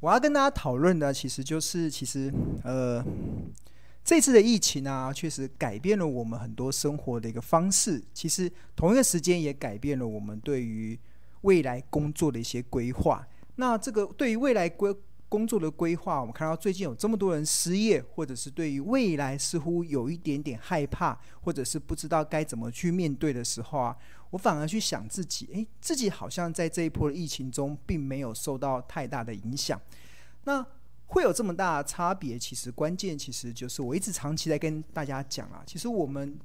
我要跟大家讨论的，其实就是其实呃，这次的疫情啊，确实改变了我们很多生活的一个方式。其实同一个时间也改变了我们对于未来工作的一些规划。那这个对于未来规工作的规划，我们看到最近有这么多人失业，或者是对于未来似乎有一点点害怕，或者是不知道该怎么去面对的时候啊，我反而去想自己，诶，自己好像在这一波的疫情中并没有受到太大的影响。那会有这么大的差别，其实关键其实就是我一直长期在跟大家讲啊，其实我们。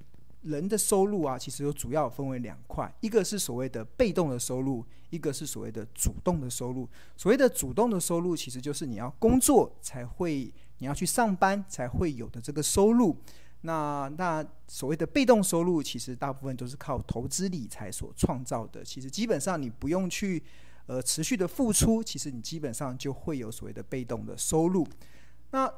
人的收入啊，其实有主要分为两块，一个是所谓的被动的收入，一个是所谓的主动的收入。所谓的主动的收入，其实就是你要工作才会，你要去上班才会有的这个收入。那那所谓的被动收入，其实大部分都是靠投资理财所创造的。其实基本上你不用去呃持续的付出，其实你基本上就会有所谓的被动的收入。那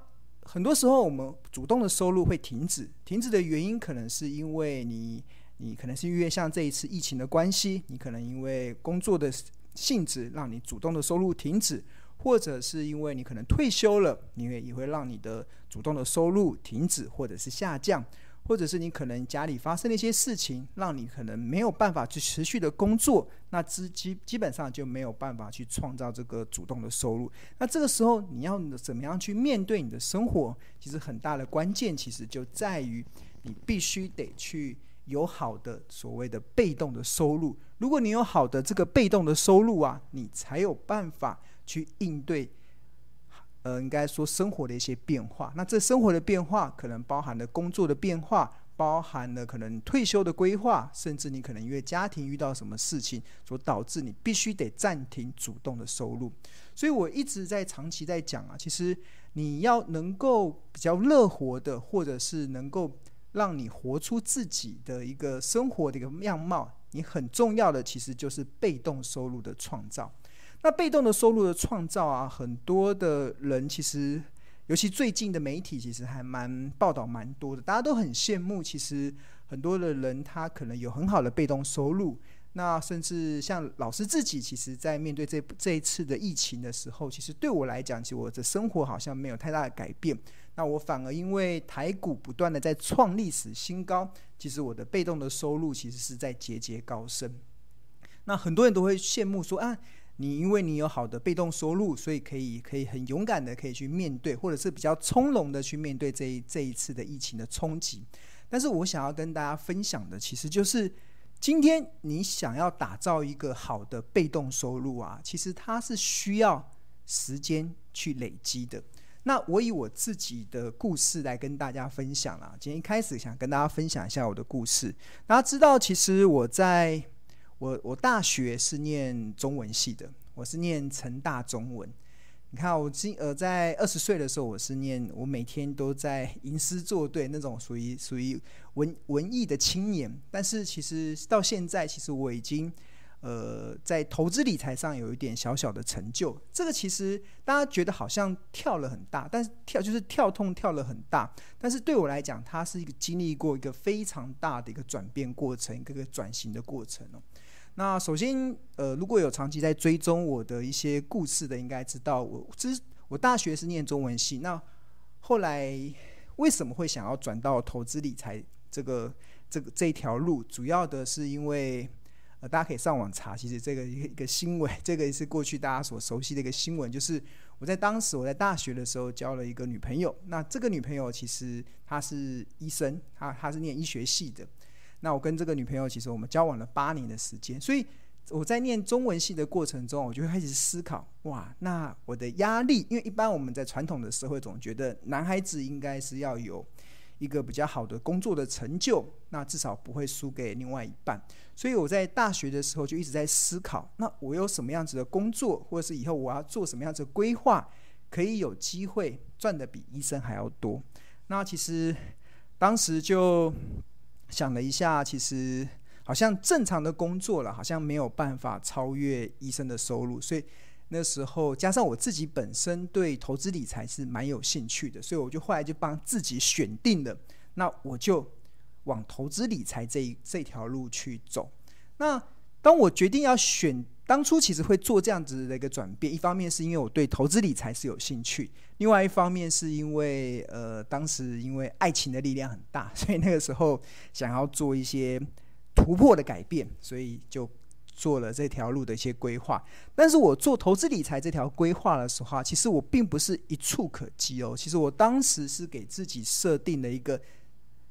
很多时候，我们主动的收入会停止。停止的原因可能是因为你，你可能是因为像这一次疫情的关系，你可能因为工作的性质让你主动的收入停止，或者是因为你可能退休了，因为也会让你的主动的收入停止或者是下降。或者是你可能家里发生了一些事情，让你可能没有办法去持续的工作，那基基基本上就没有办法去创造这个主动的收入。那这个时候你要怎么样去面对你的生活？其实很大的关键其实就在于你必须得去有好的所谓的被动的收入。如果你有好的这个被动的收入啊，你才有办法去应对。呃，应该说生活的一些变化，那这生活的变化可能包含了工作的变化，包含了可能退休的规划，甚至你可能因为家庭遇到什么事情，所导致你必须得暂停主动的收入。所以我一直在长期在讲啊，其实你要能够比较乐活的，或者是能够让你活出自己的一个生活的一个样貌，你很重要的其实就是被动收入的创造。那被动的收入的创造啊，很多的人其实，尤其最近的媒体其实还蛮报道蛮多的，大家都很羡慕。其实很多的人他可能有很好的被动收入，那甚至像老师自己，其实在面对这这一次的疫情的时候，其实对我来讲，其实我的生活好像没有太大的改变。那我反而因为台股不断的在创历史新高，其实我的被动的收入其实是在节节高升。那很多人都会羡慕说啊。你因为你有好的被动收入，所以可以可以很勇敢的可以去面对，或者是比较从容的去面对这一这一次的疫情的冲击。但是我想要跟大家分享的，其实就是今天你想要打造一个好的被动收入啊，其实它是需要时间去累积的。那我以我自己的故事来跟大家分享啦。今天一开始想跟大家分享一下我的故事。大家知道，其实我在。我我大学是念中文系的，我是念成大中文。你看，我今呃在二十岁的时候，我是念，我每天都在吟诗作对那种属于属于文文艺的青年。但是其实到现在，其实我已经呃在投资理财上有一点小小的成就。这个其实大家觉得好像跳了很大，但是跳就是跳痛跳了很大。但是对我来讲，它是一个经历过一个非常大的一个转变过程，一个个转型的过程哦。那首先，呃，如果有长期在追踪我的一些故事的，应该知道我之我大学是念中文系。那后来为什么会想要转到投资理财这个这个这一条路？主要的是因为呃，大家可以上网查，其实这个一个一个新闻，这个也是过去大家所熟悉的一个新闻，就是我在当时我在大学的时候交了一个女朋友。那这个女朋友其实她是医生，她她是念医学系的。那我跟这个女朋友，其实我们交往了八年的时间，所以我在念中文系的过程中，我就开始思考：哇，那我的压力，因为一般我们在传统的社会总觉得男孩子应该是要有一个比较好的工作的成就，那至少不会输给另外一半。所以我在大学的时候就一直在思考：那我有什么样子的工作，或者是以后我要做什么样子的规划，可以有机会赚得比医生还要多？那其实当时就。想了一下，其实好像正常的工作了，好像没有办法超越医生的收入。所以那时候加上我自己本身对投资理财是蛮有兴趣的，所以我就后来就帮自己选定了，那我就往投资理财这一这条路去走。那当我决定要选当初其实会做这样子的一个转变，一方面是因为我对投资理财是有兴趣，另外一方面是因为呃，当时因为爱情的力量很大，所以那个时候想要做一些突破的改变，所以就做了这条路的一些规划。但是我做投资理财这条规划的时候啊，其实我并不是一触可及哦，其实我当时是给自己设定了一个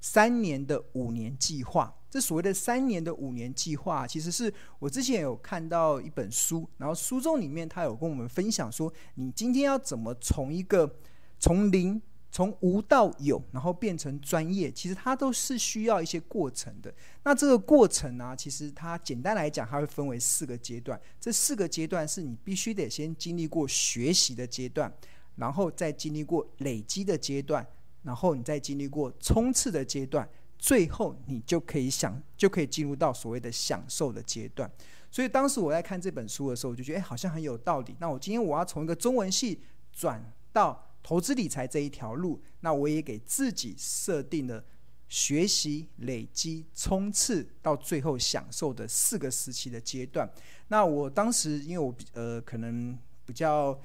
三年的五年计划。这所谓的三年的五年计划，其实是我之前有看到一本书，然后书中里面他有跟我们分享说，你今天要怎么从一个从零从无到有，然后变成专业，其实它都是需要一些过程的。那这个过程呢、其实它简单来讲，它会分为四个阶段。这四个阶段是你必须得先经历过学习的阶段，然后再经历过累积的阶段，然后你再经历过冲刺的阶段。最后，你就可以享，就可以进入到所谓的享受的阶段。所以当时我在看这本书的时候，我就觉得，哎，好像很有道理。那我今天我要从一个中文系转到投资理财这一条路，那我也给自己设定了学习、累积、冲刺到最后享受的四个时期的阶段。那我当时，因为我呃，可能比较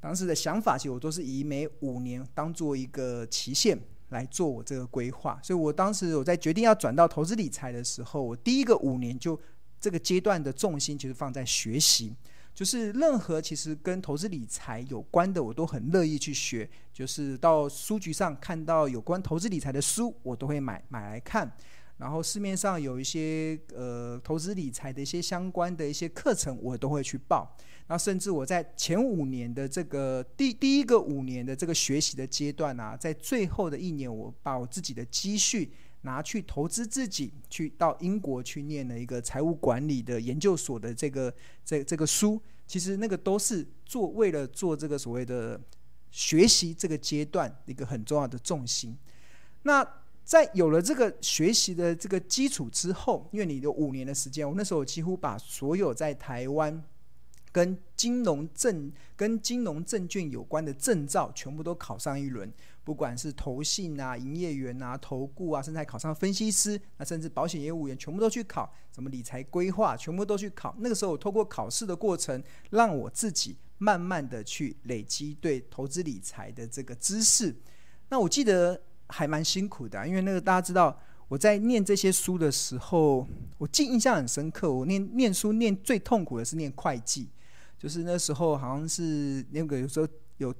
当时的想法，其实我都是以每五年当做一个期限。来做我这个规划，所以我当时我在决定要转到投资理财的时候，我第一个五年就这个阶段的重心就是放在学习，就是任何其实跟投资理财有关的，我都很乐意去学。就是到书局上看到有关投资理财的书，我都会买买来看。然后市面上有一些呃投资理财的一些相关的一些课程，我都会去报。那甚至我在前五年的这个第第一个五年的这个学习的阶段啊，在最后的一年，我把我自己的积蓄拿去投资自己，去到英国去念了一个财务管理的研究所的这个这这个书。其实那个都是做为了做这个所谓的学习这个阶段一个很重要的重心。那在有了这个学习的这个基础之后，因为你有五年的时间，我那时候几乎把所有在台湾跟金融证、跟金融证券有关的证照全部都考上一轮，不管是投信啊、营业员啊、投顾啊，甚至考上分析师，那甚至保险业务员全部都去考，什么理财规划全部都去考。那个时候，我透过考试的过程，让我自己慢慢的去累积对投资理财的这个知识。那我记得。还蛮辛苦的，因为那个大家知道，我在念这些书的时候，我记印象很深刻。我念念书念最痛苦的是念会计，就是那时候好像是那个有时候有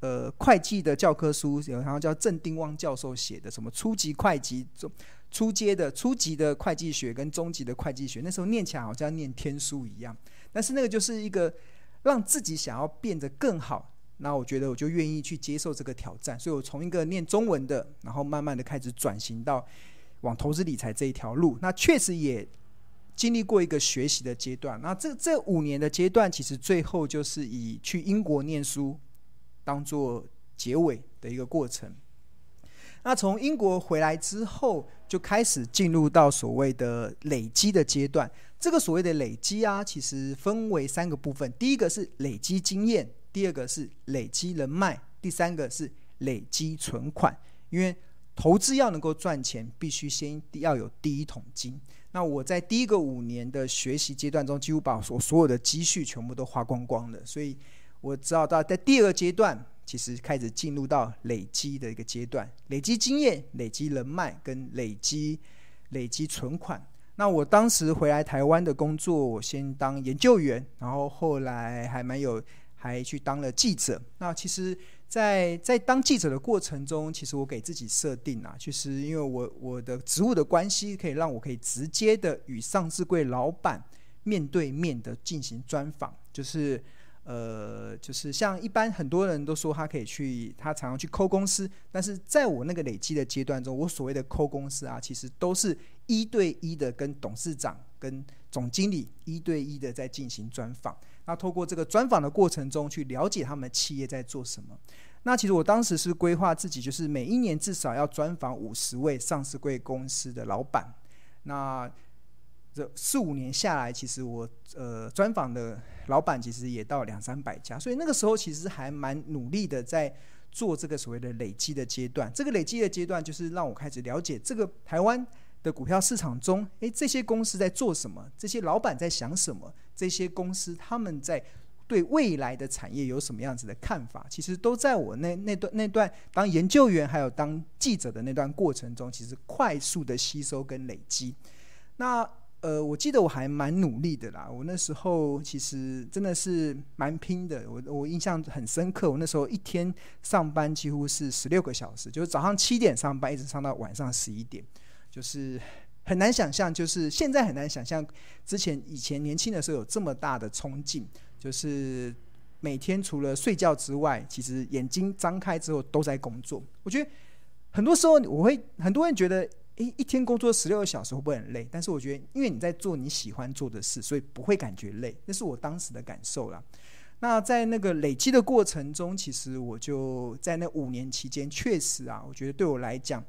呃会计的教科书，有好像叫郑丁旺教授写的什么初级会计、中初阶的初级的会计学跟中级的会计学，那时候念起来好像念天书一样。但是那个就是一个让自己想要变得更好。那我觉得我就愿意去接受这个挑战，所以我从一个念中文的，然后慢慢的开始转型到往投资理财这一条路。那确实也经历过一个学习的阶段。那这这五年的阶段，其实最后就是以去英国念书当做结尾的一个过程。那从英国回来之后，就开始进入到所谓的累积的阶段。这个所谓的累积啊，其实分为三个部分。第一个是累积经验。第二个是累积人脉，第三个是累积存款。因为投资要能够赚钱，必须先要有第一桶金。那我在第一个五年的学习阶段中，几乎把我所有的积蓄全部都花光光了。所以我知道到在第二个阶段，其实开始进入到累积的一个阶段，累积经验、累积人脉跟累积累积存款。那我当时回来台湾的工作，我先当研究员，然后后来还蛮有。还去当了记者。那其实在，在当记者的过程中，其实我给自己设定啊，就是因为我我的职务的关系，可以让我可以直接的与上市柜老板面对面的进行专访。就是呃，就是像一般很多人都说他可以去，他常常去抠公司，但是在我那个累积的阶段中，我所谓的抠公司啊，其实都是一对一的跟董事长跟总经理一对一的在进行专访。那透过这个专访的过程中，去了解他们企业在做什么。那其实我当时是规划自己，就是每一年至少要专访五十位上市贵公司的老板。那这四五年下来，其实我呃专访的老板其实也到两三百家。所以那个时候其实还蛮努力的，在做这个所谓的累积的阶段。这个累积的阶段，就是让我开始了解这个台湾的股票市场中，诶，这些公司在做什么？这些老板在想什么？这些公司他们在对未来的产业有什么样子的看法，其实都在我那那段那段当研究员还有当记者的那段过程中，其实快速的吸收跟累积。那呃，我记得我还蛮努力的啦。我那时候其实真的是蛮拼的。我我印象很深刻，我那时候一天上班几乎是十六个小时，就是早上七点上班，一直上到晚上十一点，就是 很难想象，就是现在很难想象之前以前年轻的时候有这么大的冲劲，就是每天除了睡觉之外，其实眼睛张开之后都在工作。我觉得很多时候我会很多人觉得。诶，一天工作十六个小时会不会很累？但是我觉得，因为你在做你喜欢做的事，所以不会感觉累。那是我当时的感受啦。那在那个累积的过程中，其实我就在那五年期间，确实啊，我觉得对我来讲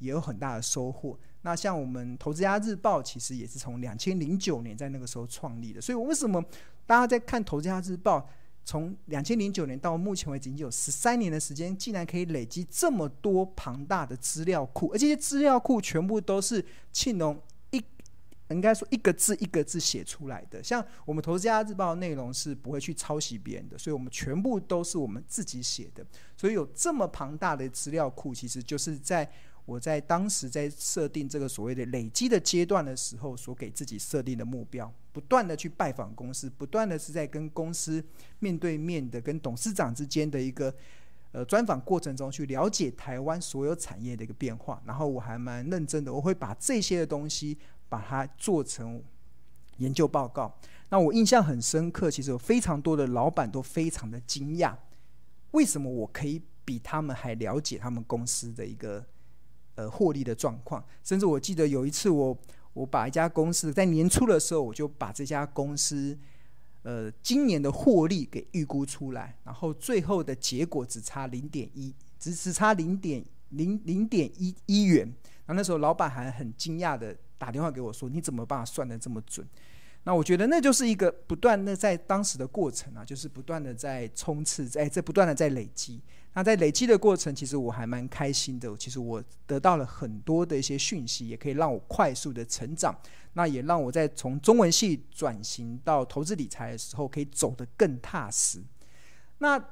也有很大的收获。那像我们《投资家日报》，其实也是从两千零九年在那个时候创立的。所以，我为什么大家在看《投资家日报》？从两千零九年到目前为止，已经有十三年的时间，竟然可以累积这么多庞大的资料库，而这些资料库全部都是庆农一，应该说一个字一个字写出来的。像我们《投资家日报》内容是不会去抄袭别人的，所以我们全部都是我们自己写的。所以有这么庞大的资料库，其实就是在。我在当时在设定这个所谓的累积的阶段的时候，所给自己设定的目标，不断的去拜访公司，不断的是在跟公司面对面的跟董事长之间的一个呃专访过程中，去了解台湾所有产业的一个变化。然后我还蛮认真的，我会把这些的东西把它做成研究报告。那我印象很深刻，其实有非常多的老板都非常的惊讶，为什么我可以比他们还了解他们公司的一个。呃，获利的状况，甚至我记得有一次我，我我把一家公司在年初的时候，我就把这家公司呃今年的获利给预估出来，然后最后的结果只差零点一，只只差零点零零点一一元。然后那时候老板还很惊讶的打电话给我说：“你怎么把算得这么准？”那我觉得那就是一个不断的在当时的过程啊，就是不断的在冲刺，在这不断的在累积。那在累积的过程，其实我还蛮开心的。其实我得到了很多的一些讯息，也可以让我快速的成长。那也让我在从中文系转型到投资理财的时候，可以走得更踏实。那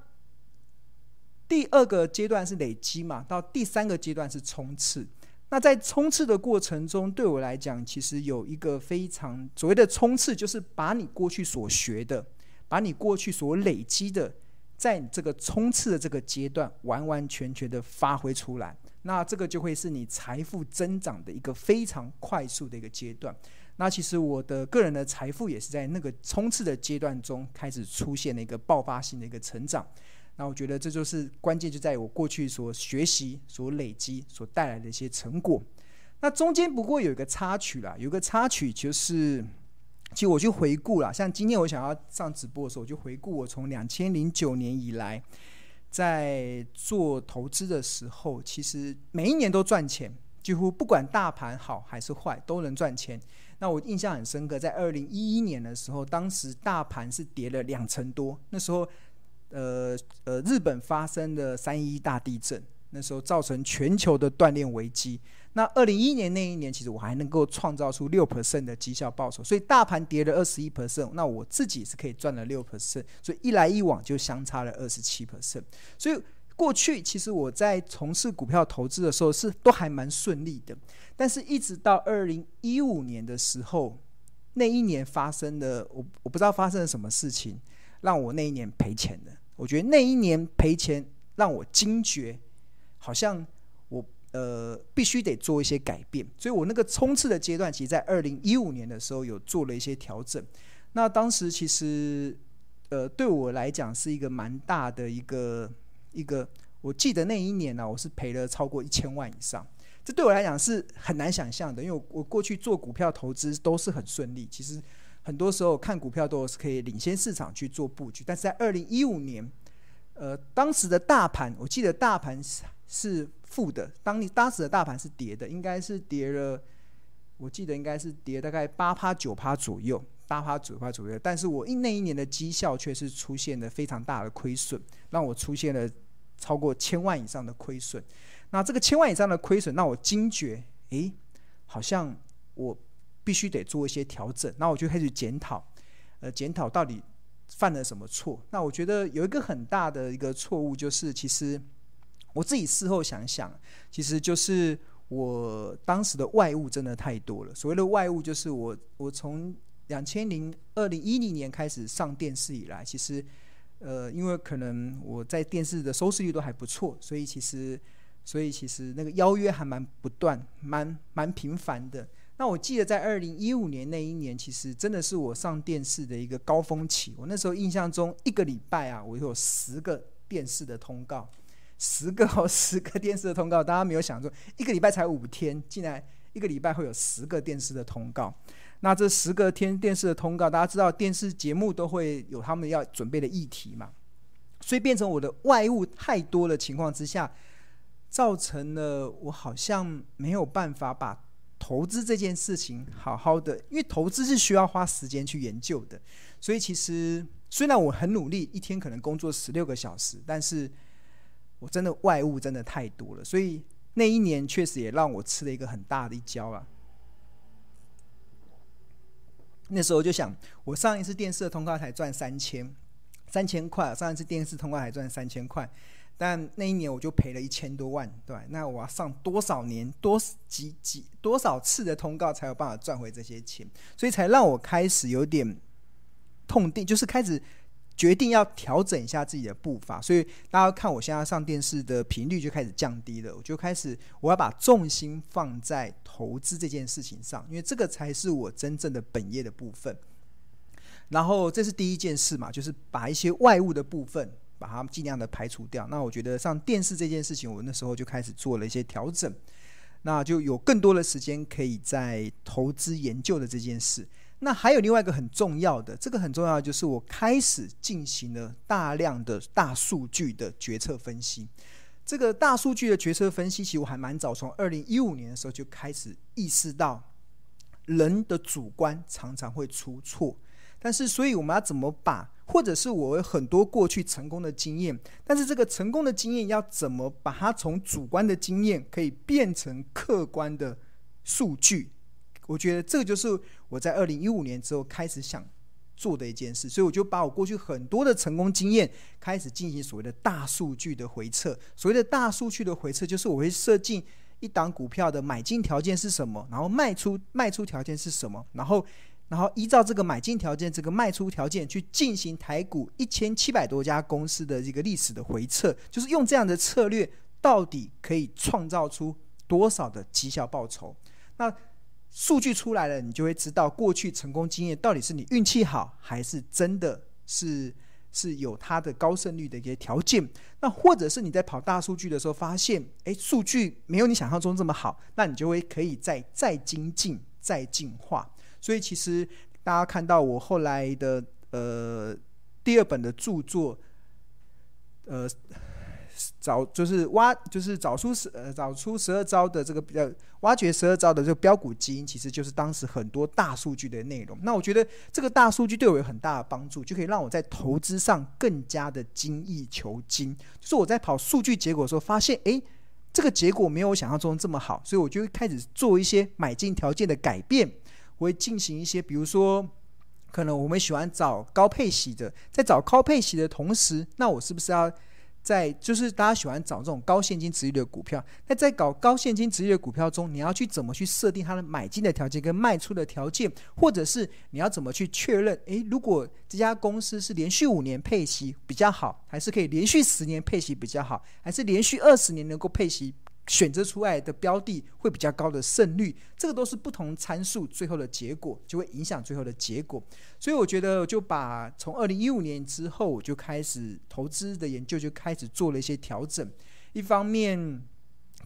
第二个阶段是累积嘛，到第三个阶段是冲刺。那在冲刺的过程中，对我来讲，其实有一个非常所谓的冲刺，就是把你过去所学的，把你过去所累积的，在这个冲刺的这个阶段，完完全全的发挥出来。那这个就会是你财富增长的一个非常快速的一个阶段。那其实我的个人的财富也是在那个冲刺的阶段中开始出现了一个爆发性的一个成长。那我觉得这就是关键，就在于我过去所学习、所累积、所带来的一些成果。那中间不过有一个插曲啦，有个插曲就是，其实我去回顾了，像今天我想要上直播的时候，我就回顾我从两千零九年以来在做投资的时候，其实每一年都赚钱，几乎不管大盘好还是坏都能赚钱。那我印象很深刻，在二零一一年的时候，当时大盘是跌了两成多，那时候。呃呃，日本发生的三一大地震，那时候造成全球的断链危机。那二零一一年那一年，其实我还能够创造出六 percent 的绩效报酬，所以大盘跌了二十一 percent，那我自己是可以赚了六 percent，所以一来一往就相差了二十七 percent。所以过去其实我在从事股票投资的时候是都还蛮顺利的，但是一直到二零一五年的时候，那一年发生的我我不知道发生了什么事情，让我那一年赔钱的。我觉得那一年赔钱让我惊觉，好像呃必须得做一些改变，所以我那个冲刺的阶段，其实在二零一五年的时候有做了一些调整。那当时其实呃对我来讲是一个蛮大的一个一个，我记得那一年呢、我是赔了超过一千万以上，这对我来讲是很难想象的，因为我我过去做股票投资都是很顺利，其实。很多时候看股票都是可以领先市场去做布局，但是在二零一五年，呃，当时的大盘，我记得大盘是负的，当你当时的大盘是跌的，应该是跌了，我记得应该是跌大概八趴九趴左右，八趴九趴左右，但是我一那一年的绩效却是出现了非常大的亏损，让我出现了超过千万以上的亏损。那这个千万以上的亏损，让我惊觉，诶，好像我。必须得做一些调整，那我就开始检讨，呃检讨到底犯了什么错。那我觉得有一个很大的一个错误，就是其实我自己事后想想，其实就是我当时的外物真的太多了。所谓的外物，就是我我从两千零二零一零年开始上电视以来，其实呃，因为可能我在电视的收视率都还不错，所以其实。所以其实那个邀约还蛮不断，蛮蛮频繁的。那我记得在二零一五年那一年，其实真的是我上电视的一个高峰期。我那时候印象中，一个礼拜啊，我有十个电视的通告，十个哦，十个电视的通告。大家没有想说，一个礼拜才五天，竟然一个礼拜会有十个电视的通告。那这十个天电视的通告，大家知道电视节目都会有他们要准备的议题嘛，所以变成我的外务太多的情况之下。造成了我好像没有办法把投资这件事情好好的，因为投资是需要花时间去研究的，所以其实虽然我很努力，一天可能工作十六个小时，但是我真的外物真的太多了，所以那一年确实也让我吃了一个很大的一跤啊。那时候就想，我上一次电视的通告才赚三千，三千块，上一次电视通告还赚三千块。但那一年我就赔了一千多万，对，那我要上多少年多几几多少次的通告才有办法赚回这些钱？所以才让我开始有点痛定，就是开始决定要调整一下自己的步伐。所以大家看我现在上电视的频率就开始降低了，我就开始我要把重心放在投资这件事情上，因为这个才是我真正的本业的部分。然后这是第一件事嘛，就是把一些外物的部分。把它尽量的排除掉。那我觉得上电视这件事情，我那时候就开始做了一些调整，那就有更多的时间可以在投资研究的这件事。那还有另外一个很重要的，这个很重要就是我开始进行了大量的大数据的决策分析。这个大数据的决策分析，其实我还蛮早，从二零一五年的时候就开始意识到，人的主观常常会出错。但是，所以我们要怎么把？或者是我有很多过去成功的经验，但是这个成功的经验要怎么把它从主观的经验可以变成客观的数据？我觉得这个就是我在二零一五年之后开始想做的一件事，所以我就把我过去很多的成功经验开始进行所谓的大数据的回测。所谓的大数据的回测，就是我会设计一档股票的买进条件是什么，然后卖出卖出条件是什么，然后。然后依照这个买进条件、这个卖出条件去进行台股一千七百多家公司的这个历史的回测，就是用这样的策略，到底可以创造出多少的绩效报酬？那数据出来了，你就会知道过去成功经验到底是你运气好，还是真的是是有它的高胜率的一些条件？那或者是你在跑大数据的时候发现，哎，数据没有你想象中这么好，那你就会可以再再精进、再进化。所以其实大家看到我后来的呃第二本的著作，呃找就是挖就是找出十呃找出十二招的这个比较挖掘十二招的这个标股基因，其实就是当时很多大数据的内容。那我觉得这个大数据对我有很大的帮助，就可以让我在投资上更加的精益求精。就是我在跑数据结果的时候，发现诶这个结果没有我想象中这么好，所以我就开始做一些买进条件的改变。我会进行一些，比如说，可能我们喜欢找高配息的，在找高配息的同时，那我是不是要在就是大家喜欢找这种高现金值率的股票？那在搞高现金值率的股票中，你要去怎么去设定它的买进的条件跟卖出的条件，或者是你要怎么去确认？诶，如果这家公司是连续五年配息比较好，还是可以连续十年配息比较好，还是连续二十年能够配息？选择出来的标的会比较高的胜率，这个都是不同参数，最后的结果就会影响最后的结果。所以我觉得，就把从二零一五年之后，我就开始投资的研究，就开始做了一些调整。一方面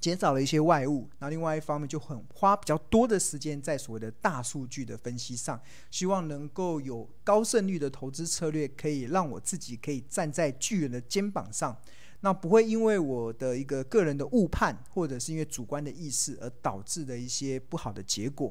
减少了一些外务，那另外一方面就很花比较多的时间在所谓的大数据的分析上，希望能够有高胜率的投资策略，可以让我自己可以站在巨人的肩膀上。那不会因为我的一个个人的误判，或者是因为主观的意识而导致的一些不好的结果，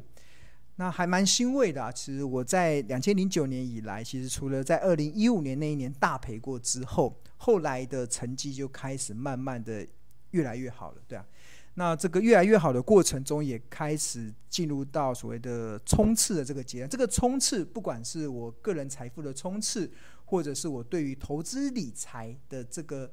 那还蛮欣慰的啊。其实我在两千零九年以来，其实除了在二零一五年那一年大赔过之后，后来的成绩就开始慢慢的越来越好了，对啊。那这个越来越好的过程中，也开始进入到所谓的冲刺的这个阶段。这个冲刺，不管是我个人财富的冲刺，或者是我对于投资理财的这个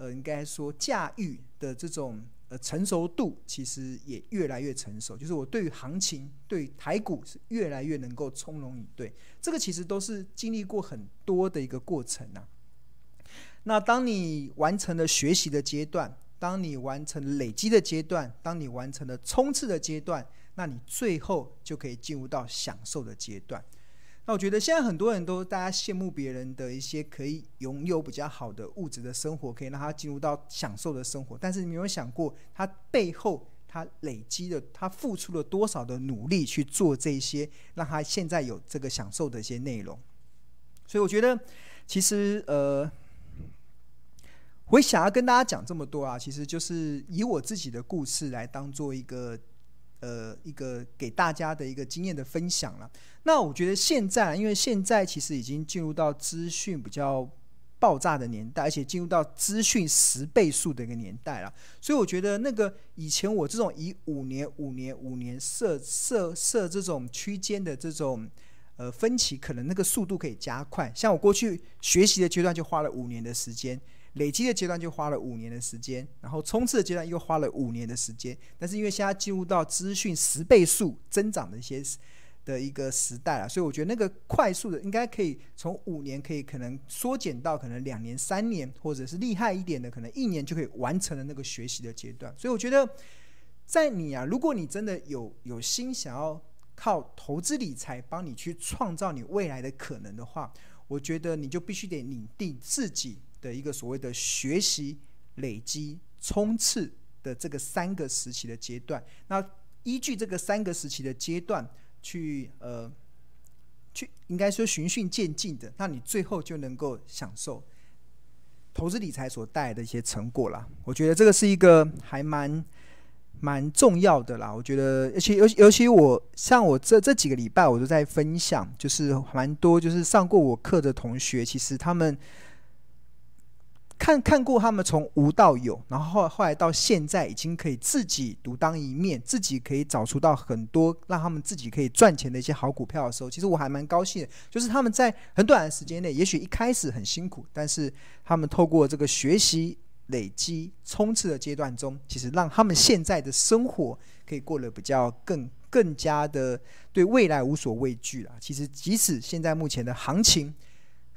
呃，应该说驾驭的这种呃成熟度，其实也越来越成熟。就是我对于行情、对于台股是越来越能够从容以对。这个其实都是经历过很多的一个过程呐、啊。那当你完成了学习的阶段，当你完成累积的阶段，当你完成了冲刺的阶段，那你最后就可以进入到享受的阶段。那我觉得现在很多人都大家羡慕别人的一些可以拥有比较好的物质的生活，可以让他进入到享受的生活。但是你有没有想过，他背后他累积的，他付出了多少的努力去做这些，让他现在有这个享受的一些内容？所以我觉得，其实呃。我想要跟大家讲这么多啊，其实就是以我自己的故事来当做一个，呃，一个给大家的一个经验的分享了。那我觉得现在，因为现在其实已经进入到资讯比较爆炸的年代，而且进入到资讯十倍速的一个年代了，所以我觉得那个以前我这种以五年、五年、五年设设设这种区间的这种呃分歧，可能那个速度可以加快。像我过去学习的阶段就花了五年的时间。累积的阶段就花了五年的时间，然后冲刺的阶段又花了五年的时间。但是因为现在进入到资讯十倍速增长的一些的一个时代了，所以我觉得那个快速的应该可以从五年可以可能缩减到可能两年、三年，或者是厉害一点的可能一年就可以完成了那个学习的阶段。所以我觉得，在你啊，如果你真的有有心想要靠投资理财帮你去创造你未来的可能的话，我觉得你就必须得拟定自己。的一个所谓的学习、累积、冲刺的这个三个时期的阶段，那依据这个三个时期的阶段去呃，去应该说循序渐进的，那你最后就能够享受投资理财所带来的一些成果了。我觉得这个是一个还蛮蛮重要的啦。我觉得，而且尤尤其我像我这这几个礼拜，我都在分享，就是蛮多就是上过我课的同学，其实他们。看看过他们从无到有，然后后后来到现在已经可以自己独当一面，自己可以找出到很多让他们自己可以赚钱的一些好股票的时候，其实我还蛮高兴的。就是他们在很短的时间内，也许一开始很辛苦，但是他们透过这个学习、累积、冲刺的阶段中，其实让他们现在的生活可以过得比较更更加的对未来无所畏惧了。其实即使现在目前的行情，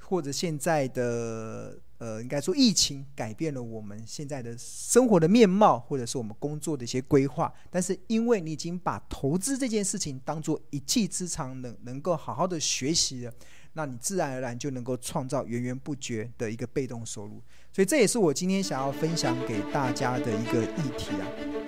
或者现在的。呃，应该说疫情改变了我们现在的生活的面貌，或者是我们工作的一些规划。但是，因为你已经把投资这件事情当做一技之长，能能够好好的学习了，那你自然而然就能够创造源源不绝的一个被动收入。所以，这也是我今天想要分享给大家的一个议题啊。